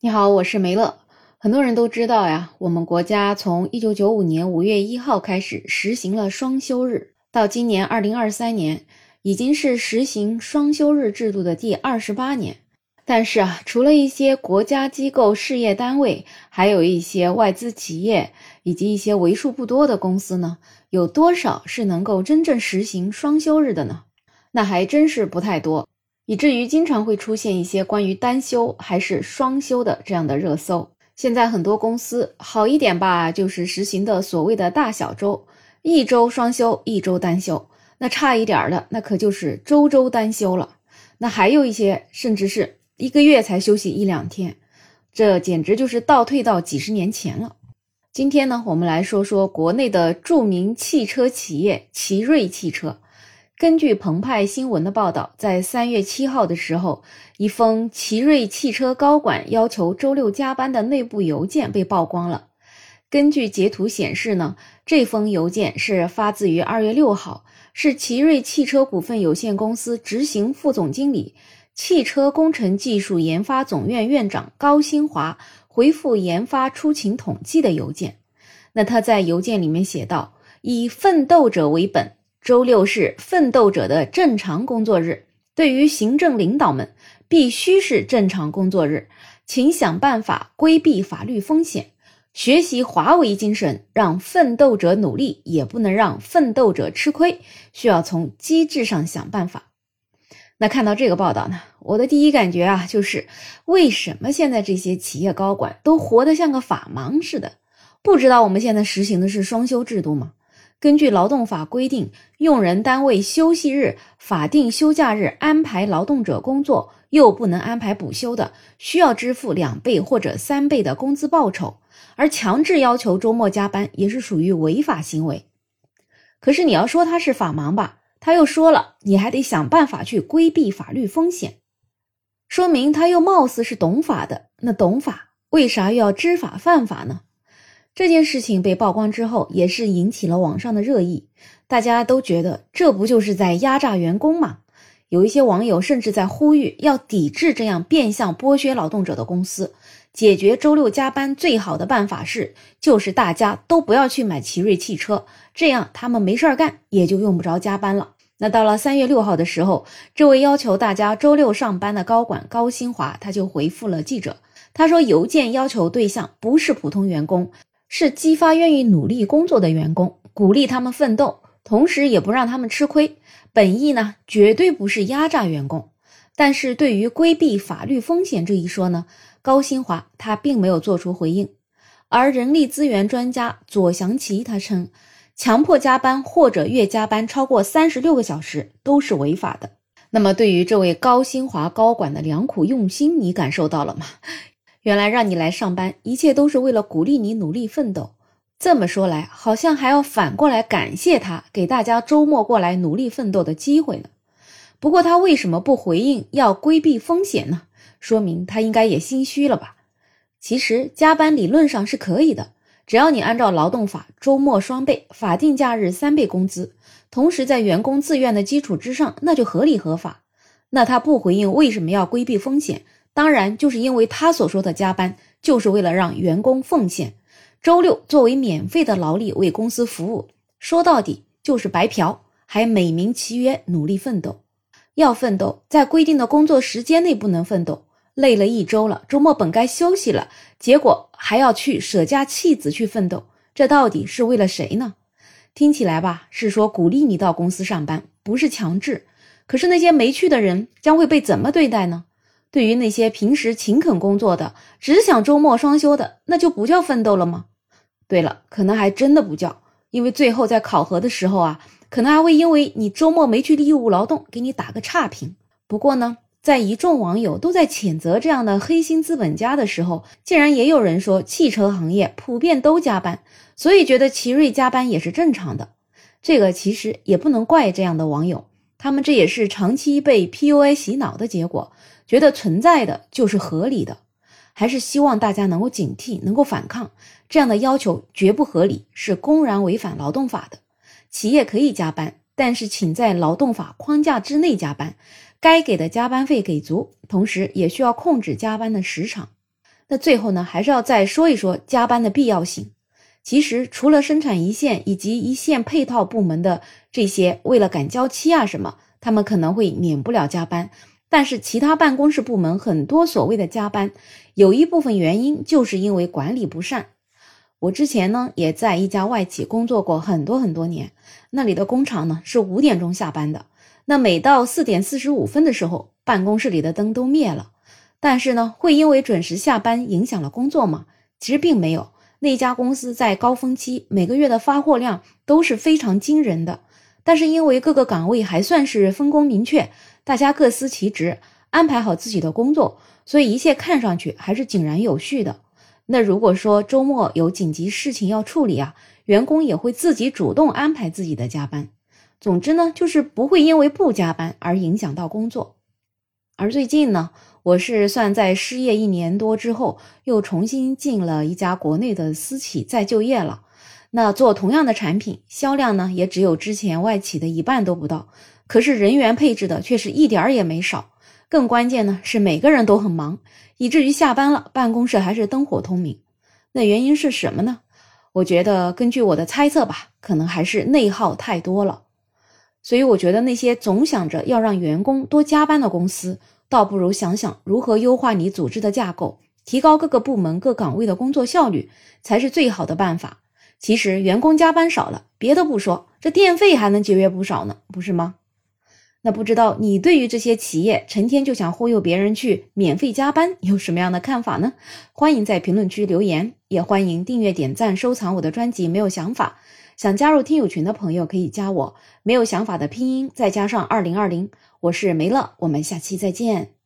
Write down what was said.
你好，我是梅乐。很多人都知道呀，我们国家从一九九五年五月一号开始实行了双休日，到今年二零二三年，已经是实行双休日制度的第二十八年。但是啊，除了一些国家机构、事业单位，还有一些外资企业以及一些为数不多的公司呢，有多少是能够真正实行双休日的呢？那还真是不太多。以至于经常会出现一些关于单休还是双休的这样的热搜。现在很多公司好一点吧，就是实行的所谓的大小周，一周双休，一周单休。那差一点的，那可就是周周单休了。那还有一些甚至是一个月才休息一两天，这简直就是倒退到几十年前了。今天呢，我们来说说国内的著名汽车企业奇瑞汽车。根据澎湃新闻的报道，在三月七号的时候，一封奇瑞汽车高管要求周六加班的内部邮件被曝光了。根据截图显示呢，这封邮件是发自于二月六号，是奇瑞汽车股份有限公司执行副总经理、汽车工程技术研发总院院长高新华回复研发出勤统计的邮件。那他在邮件里面写道：“以奋斗者为本。”周六是奋斗者的正常工作日，对于行政领导们，必须是正常工作日，请想办法规避法律风险，学习华为精神，让奋斗者努力，也不能让奋斗者吃亏，需要从机制上想办法。那看到这个报道呢，我的第一感觉啊，就是为什么现在这些企业高管都活得像个法盲似的？不知道我们现在实行的是双休制度吗？根据劳动法规定，用人单位休息日、法定休假日安排劳动者工作，又不能安排补休的，需要支付两倍或者三倍的工资报酬。而强制要求周末加班，也是属于违法行为。可是你要说他是法盲吧，他又说了，你还得想办法去规避法律风险，说明他又貌似是懂法的。那懂法，为啥又要知法犯法呢？这件事情被曝光之后，也是引起了网上的热议。大家都觉得这不就是在压榨员工吗？有一些网友甚至在呼吁要抵制这样变相剥削劳动者的公司。解决周六加班最好的办法是，就是大家都不要去买奇瑞汽车，这样他们没事儿干，也就用不着加班了。那到了三月六号的时候，这位要求大家周六上班的高管高新华，他就回复了记者，他说邮件要求对象不是普通员工。是激发愿意努力工作的员工，鼓励他们奋斗，同时也不让他们吃亏。本意呢，绝对不是压榨员工。但是对于规避法律风险这一说呢，高新华他并没有做出回应。而人力资源专家左祥奇他称，强迫加班或者月加班超过三十六个小时都是违法的。那么，对于这位高新华高管的良苦用心，你感受到了吗？原来让你来上班，一切都是为了鼓励你努力奋斗。这么说来，好像还要反过来感谢他，给大家周末过来努力奋斗的机会呢。不过他为什么不回应要规避风险呢？说明他应该也心虚了吧？其实加班理论上是可以的，只要你按照劳动法，周末双倍，法定假日三倍工资，同时在员工自愿的基础之上，那就合理合法。那他不回应，为什么要规避风险？当然，就是因为他所说的加班，就是为了让员工奉献周六作为免费的劳力为公司服务，说到底就是白嫖，还美名其曰努力奋斗。要奋斗，在规定的工作时间内不能奋斗，累了一周了，周末本该休息了，结果还要去舍家弃子去奋斗，这到底是为了谁呢？听起来吧，是说鼓励你到公司上班，不是强制。可是那些没去的人将会被怎么对待呢？对于那些平时勤恳工作的，只想周末双休的，那就不叫奋斗了吗？对了，可能还真的不叫，因为最后在考核的时候啊，可能还会因为你周末没去义务劳动，给你打个差评。不过呢，在一众网友都在谴责这样的黑心资本家的时候，竟然也有人说汽车行业普遍都加班，所以觉得奇瑞加班也是正常的。这个其实也不能怪这样的网友，他们这也是长期被 PUA 洗脑的结果。觉得存在的就是合理的，还是希望大家能够警惕，能够反抗这样的要求，绝不合理，是公然违反劳动法的。企业可以加班，但是请在劳动法框架之内加班，该给的加班费给足，同时也需要控制加班的时长。那最后呢，还是要再说一说加班的必要性。其实，除了生产一线以及一线配套部门的这些，为了赶交期啊什么，他们可能会免不了加班。但是，其他办公室部门很多所谓的加班，有一部分原因就是因为管理不善。我之前呢，也在一家外企工作过很多很多年，那里的工厂呢是五点钟下班的，那每到四点四十五分的时候，办公室里的灯都灭了。但是呢，会因为准时下班影响了工作吗？其实并没有。那家公司在高峰期每个月的发货量都是非常惊人的。但是因为各个岗位还算是分工明确，大家各司其职，安排好自己的工作，所以一切看上去还是井然有序的。那如果说周末有紧急事情要处理啊，员工也会自己主动安排自己的加班。总之呢，就是不会因为不加班而影响到工作。而最近呢，我是算在失业一年多之后，又重新进了一家国内的私企再就业了。那做同样的产品，销量呢也只有之前外企的一半都不到，可是人员配置的却是一点儿也没少。更关键呢是每个人都很忙，以至于下班了办公室还是灯火通明。那原因是什么呢？我觉得根据我的猜测吧，可能还是内耗太多了。所以我觉得那些总想着要让员工多加班的公司，倒不如想想如何优化你组织的架构，提高各个部门各岗位的工作效率，才是最好的办法。其实员工加班少了，别的不说，这电费还能节约不少呢，不是吗？那不知道你对于这些企业成天就想忽悠别人去免费加班有什么样的看法呢？欢迎在评论区留言，也欢迎订阅、点赞、收藏我的专辑。没有想法。想加入听友群的朋友可以加我，没有想法的拼音再加上二零二零，我是梅乐，我们下期再见。